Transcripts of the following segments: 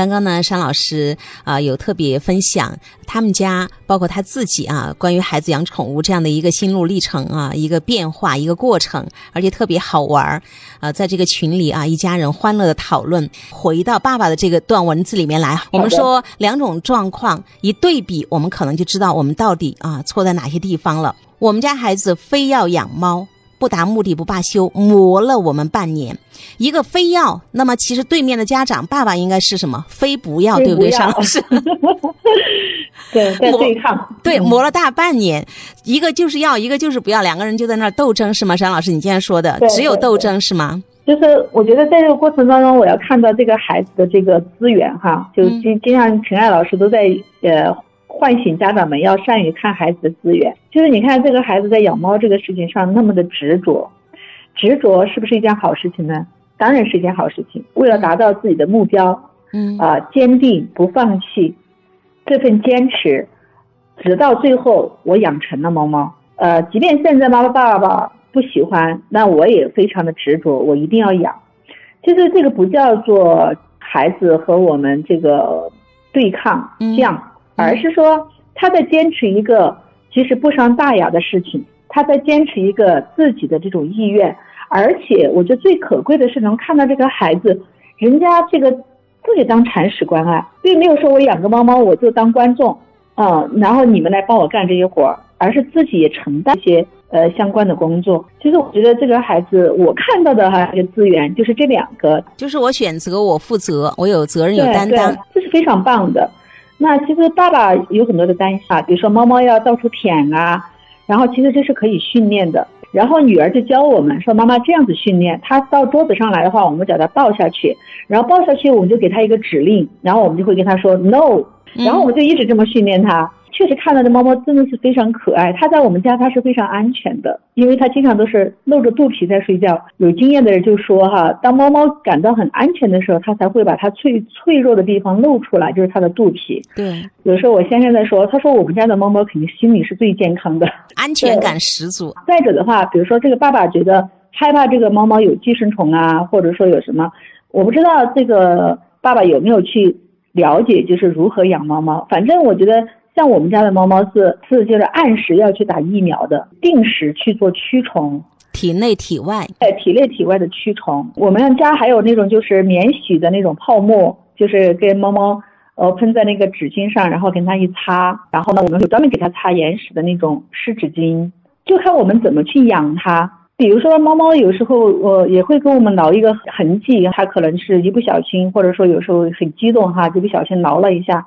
刚刚呢，山老师啊有特别分享他们家，包括他自己啊，关于孩子养宠物这样的一个心路历程啊，一个变化，一个过程，而且特别好玩儿啊，在这个群里啊，一家人欢乐的讨论。回到爸爸的这个段文字里面来，我们说两种状况一对比，我们可能就知道我们到底啊错在哪些地方了。我们家孩子非要养猫。不达目的不罢休，磨了我们半年。一个非要，那么其实对面的家长爸爸应该是什么？非不要，对不对，尚老师？对，在对抗。对，磨了大半年，一个就是要，一个就是不要，两个人就在那儿斗争，是吗？尚老师，你今天说的只有斗争是吗？就是我觉得在这个过程当中，我要看到这个孩子的这个资源哈，就经经常陈爱老师都在呃。唤醒家长们要善于看孩子的资源，就是你看这个孩子在养猫这个事情上那么的执着，执着是不是一件好事情呢？当然是一件好事情。为了达到自己的目标，嗯啊，坚定不放弃，这份坚持，直到最后我养成了猫猫。呃，即便现在妈妈爸爸不喜欢，那我也非常的执着，我一定要养。其实这个不叫做孩子和我们这个对抗这样。而是说他在坚持一个其实不伤大雅的事情，他在坚持一个自己的这种意愿，而且我觉得最可贵的是能看到这个孩子，人家这个自己当铲屎官啊，并没有说我养个猫猫我就当观众，嗯，然后你们来帮我干这些活儿，而是自己也承担一些呃相关的工作。其实我觉得这个孩子，我看到的哈这个资源就是这两个，就是我选择，我负责，我有责任有担当，这是非常棒的。那其实爸爸有很多的担心啊，比如说猫猫要到处舔啊，然后其实这是可以训练的。然后女儿就教我们说，妈妈这样子训练，它到桌子上来的话，我们叫它抱下去，然后抱下去我们就给它一个指令，然后我们就会跟它说 no，然后我们就一直这么训练它。确实看到的猫猫真的是非常可爱，它在我们家它是非常安全的，因为它经常都是露着肚皮在睡觉。有经验的人就说哈，当猫猫感到很安全的时候，它才会把它脆脆弱的地方露出来，就是它的肚皮。对，有时候我先生在说，他说我们家的猫猫肯定心里是最健康的，安全感十足。再者的话，比如说这个爸爸觉得害怕这个猫猫有寄生虫啊，或者说有什么，我不知道这个爸爸有没有去了解，就是如何养猫猫。反正我觉得。像我们家的猫猫是是就是按时要去打疫苗的，定时去做驱虫，体内体外，在体内体外的驱虫。我们家还有那种就是免洗的那种泡沫，就是给猫猫呃喷在那个纸巾上，然后给它一擦，然后呢我们有专门给它擦眼屎的那种湿纸巾，就看我们怎么去养它。比如说猫猫有时候呃也会跟我们挠一个痕迹，它可能是一不小心，或者说有时候很激动哈，就不小心挠了一下。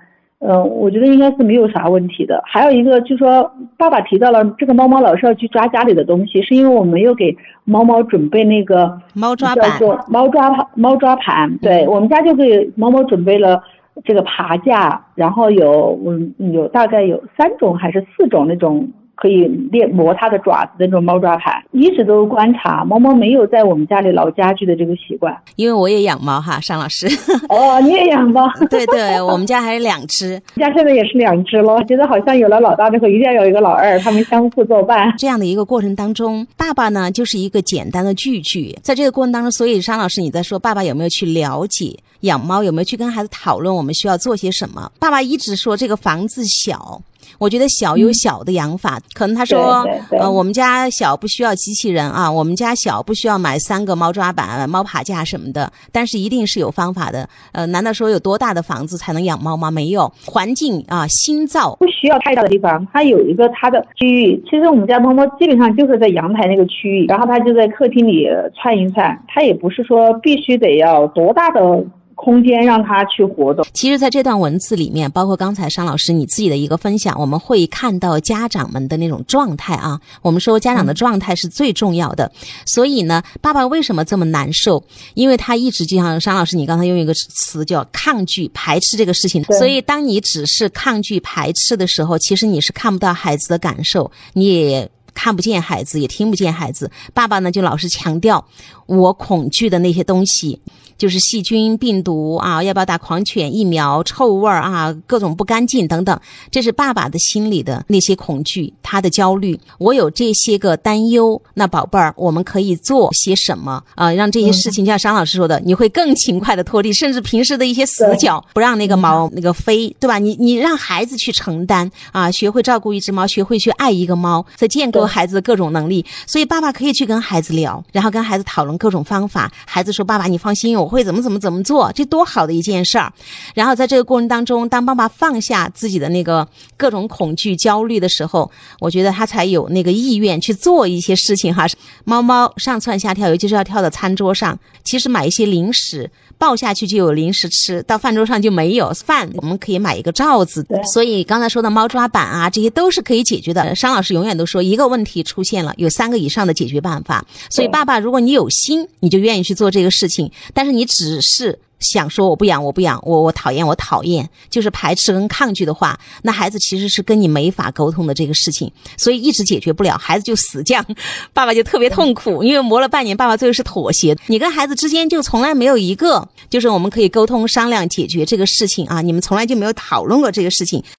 嗯，我觉得应该是没有啥问题的。还有一个就是说，爸爸提到了这个猫猫老是要去抓家里的东西，是因为我没有给猫猫准备那个猫抓板，叫做猫抓盘。猫抓盘，对我们家就给猫猫准备了这个爬架，然后有嗯有大概有三种还是四种那种。可以练磨它的爪子的那种猫抓盘，一直都观察猫猫没有在我们家里挠家具的这个习惯。因为我也养猫哈，尚老师。哦，你也养猫？对对，我们家还有两只，家现在也是两只了。觉得好像有了老大之后，一定要有一个老二，他们相互作伴。这样的一个过程当中，爸爸呢就是一个简单的句句，在这个过程当中，所以尚老师你在说，爸爸有没有去了解养猫？有没有去跟孩子讨论我们需要做些什么？爸爸一直说这个房子小。我觉得小有小的养法，可能他说，呃，我们家小不需要机器人啊，我们家小不需要买三个猫抓板、猫爬架什么的，但是一定是有方法的。呃，难道说有多大的房子才能养猫吗？没有，环境啊，新造不需要太大的地方，它有一个它的区域。其实我们家猫猫基本上就是在阳台那个区域，然后它就在客厅里窜一窜，它也不是说必须得要多大的。空间让他去活动。其实，在这段文字里面，包括刚才商老师你自己的一个分享，我们会看到家长们的那种状态啊。我们说家长的状态是最重要的。所以呢，爸爸为什么这么难受？因为他一直就像商老师你刚才用一个词叫抗拒、排斥这个事情。所以，当你只是抗拒、排斥的时候，其实你是看不到孩子的感受，你也。看不见孩子，也听不见孩子。爸爸呢，就老是强调我恐惧的那些东西。就是细菌、病毒啊，要不要打狂犬疫苗、臭味儿啊，各种不干净等等，这是爸爸的心里的那些恐惧，他的焦虑。我有这些个担忧，那宝贝儿，我们可以做些什么啊？让这些事情，就像商老师说的，你会更勤快的拖地，甚至平时的一些死角不让那个毛那个飞，对吧？你你让孩子去承担啊，学会照顾一只猫，学会去爱一个猫，在建构孩子的各种能力。所以爸爸可以去跟孩子聊，然后跟孩子讨论各种方法。孩子说：“爸爸，你放心，我会怎么怎么怎么做，这多好的一件事儿。”然后在这个过程当中，当爸爸放下自己的那个各种恐惧、焦虑的时候，我觉得他才有那个意愿去做一些事情哈。猫猫上蹿下跳，尤其是要跳到餐桌上，其实买一些零食。抱下去就有零食吃，到饭桌上就没有饭。我们可以买一个罩子，所以刚才说的猫抓板啊，这些都是可以解决的。商老师永远都说，一个问题出现了，有三个以上的解决办法。所以爸爸，如果你有心，你就愿意去做这个事情，但是你只是。想说我不养我不养我我讨厌我讨厌就是排斥跟抗拒的话，那孩子其实是跟你没法沟通的这个事情，所以一直解决不了，孩子就死犟，爸爸就特别痛苦，因为磨了半年，爸爸最后是妥协。你跟孩子之间就从来没有一个就是我们可以沟通商量解决这个事情啊，你们从来就没有讨论过这个事情。